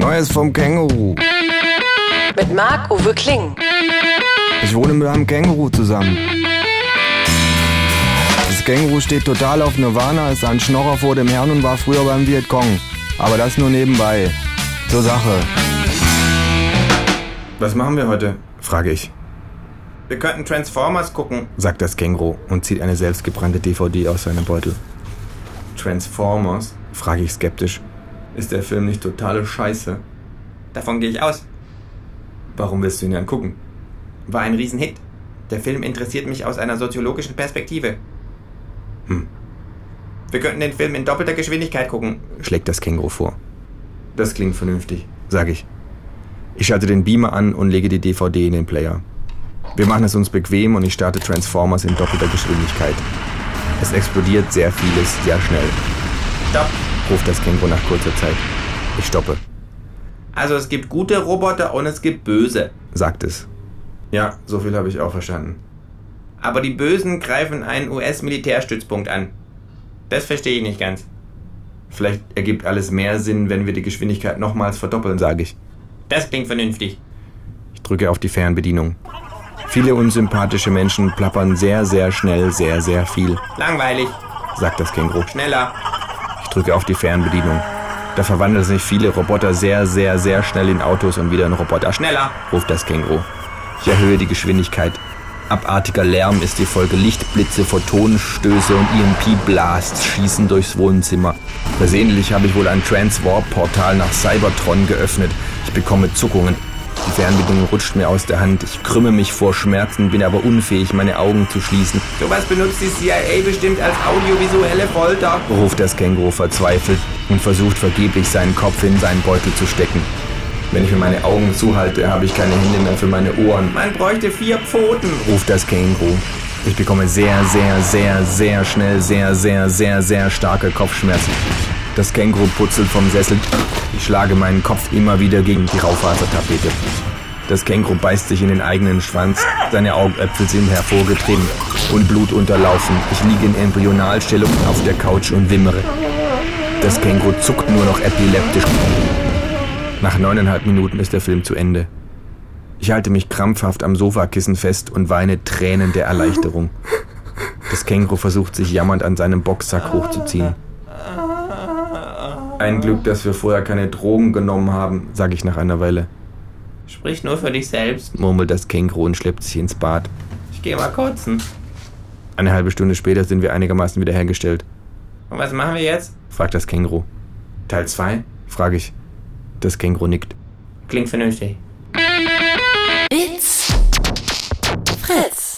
Neues vom Känguru. Mit Marc-Uwe Kling. Ich wohne mit einem Känguru zusammen. Das Känguru steht total auf Nirvana, ist ein Schnorrer vor dem Herrn und war früher beim Vietcong. Aber das nur nebenbei. Zur Sache. Was machen wir heute? frage ich. Wir könnten Transformers gucken. sagt das Känguru und zieht eine selbstgebrannte DVD aus seinem Beutel. Transformers? Frage ich skeptisch. Ist der Film nicht totale Scheiße? Davon gehe ich aus. Warum willst du ihn angucken? War ein Riesenhit. Der Film interessiert mich aus einer soziologischen Perspektive. Hm. Wir könnten den Film in doppelter Geschwindigkeit gucken. schlägt das Känguru vor. Das klingt vernünftig. Sag ich. Ich schalte den Beamer an und lege die DVD in den Player. Wir machen es uns bequem und ich starte Transformers in doppelter Geschwindigkeit. Es explodiert sehr vieles, sehr schnell, Stopp. Ruft das Känguru nach kurzer Zeit. Ich stoppe, Also es gibt gute Roboter und es gibt böse. sagt es. Ja, so viel habe ich auch verstanden. Aber die Bösen greifen einen US-Militärstützpunkt an. Das verstehe ich nicht ganz. Vielleicht ergibt alles mehr Sinn, wenn wir die Geschwindigkeit nochmals verdoppeln, Sage ich. Das klingt vernünftig. Ich drücke auf die Fernbedienung. Viele unsympathische Menschen plappern sehr, sehr schnell, sehr, sehr viel, Langweilig. sagt das Känguru. Schneller. Drücke auf die Fernbedienung. Da verwandeln sich viele Roboter sehr, sehr, sehr schnell in Autos und wieder in Roboter. Schneller. ruft das Känguru. Ich erhöhe die Geschwindigkeit. Abartiger Lärm ist die Folge. Lichtblitze, Photonenstöße und EMP-Blasts schießen durchs Wohnzimmer. Versehentlich habe ich wohl ein Transwarp-Portal nach Cybertron geöffnet. Ich bekomme Zuckungen. Die Fernbedienung rutscht mir aus der Hand. Ich krümme mich vor Schmerzen, bin aber unfähig, meine Augen zu schließen. Sowas benutzt die CIA bestimmt als audiovisuelle Folter. ruft das Känguru verzweifelt und versucht vergeblich seinen Kopf in seinen Beutel zu stecken. Wenn ich mir meine Augen zuhalte, habe ich keine Hände mehr für meine Ohren. Man bräuchte vier Pfoten. ruft das Känguru. Ich bekomme sehr, sehr, sehr, sehr schnell sehr, sehr, sehr, sehr starke Kopfschmerzen. Das Känguru putzelt vom Sessel. Ich schlage meinen Kopf immer wieder gegen die Raufasertapete. Das Känguru beißt sich in den eigenen Schwanz. Seine Augäpfel sind hervorgetrieben und Blut unterlaufen. Ich liege in Embryonalstellung auf der Couch und wimmere. Das Känguru zuckt nur noch epileptisch. Nach neuneinhalb Minuten ist der Film zu Ende. Ich halte mich krampfhaft am Sofakissen fest und weine Tränen der Erleichterung. Das Känguru versucht sich jammernd an seinem Boxsack hochzuziehen. Ein Glück, dass wir vorher keine Drogen genommen haben. Sag ich nach einer Weile. Sprich nur für dich selbst. Murmelt das Känguru und schleppt sich ins Bad. Ich gehe mal kotzen. Eine halbe Stunde später sind wir einigermaßen wiederhergestellt. Und was machen wir jetzt? Fragt das Känguru. Teil 2? Frag ich. Das Känguru nickt. Klingt vernünftig. It's Fritz.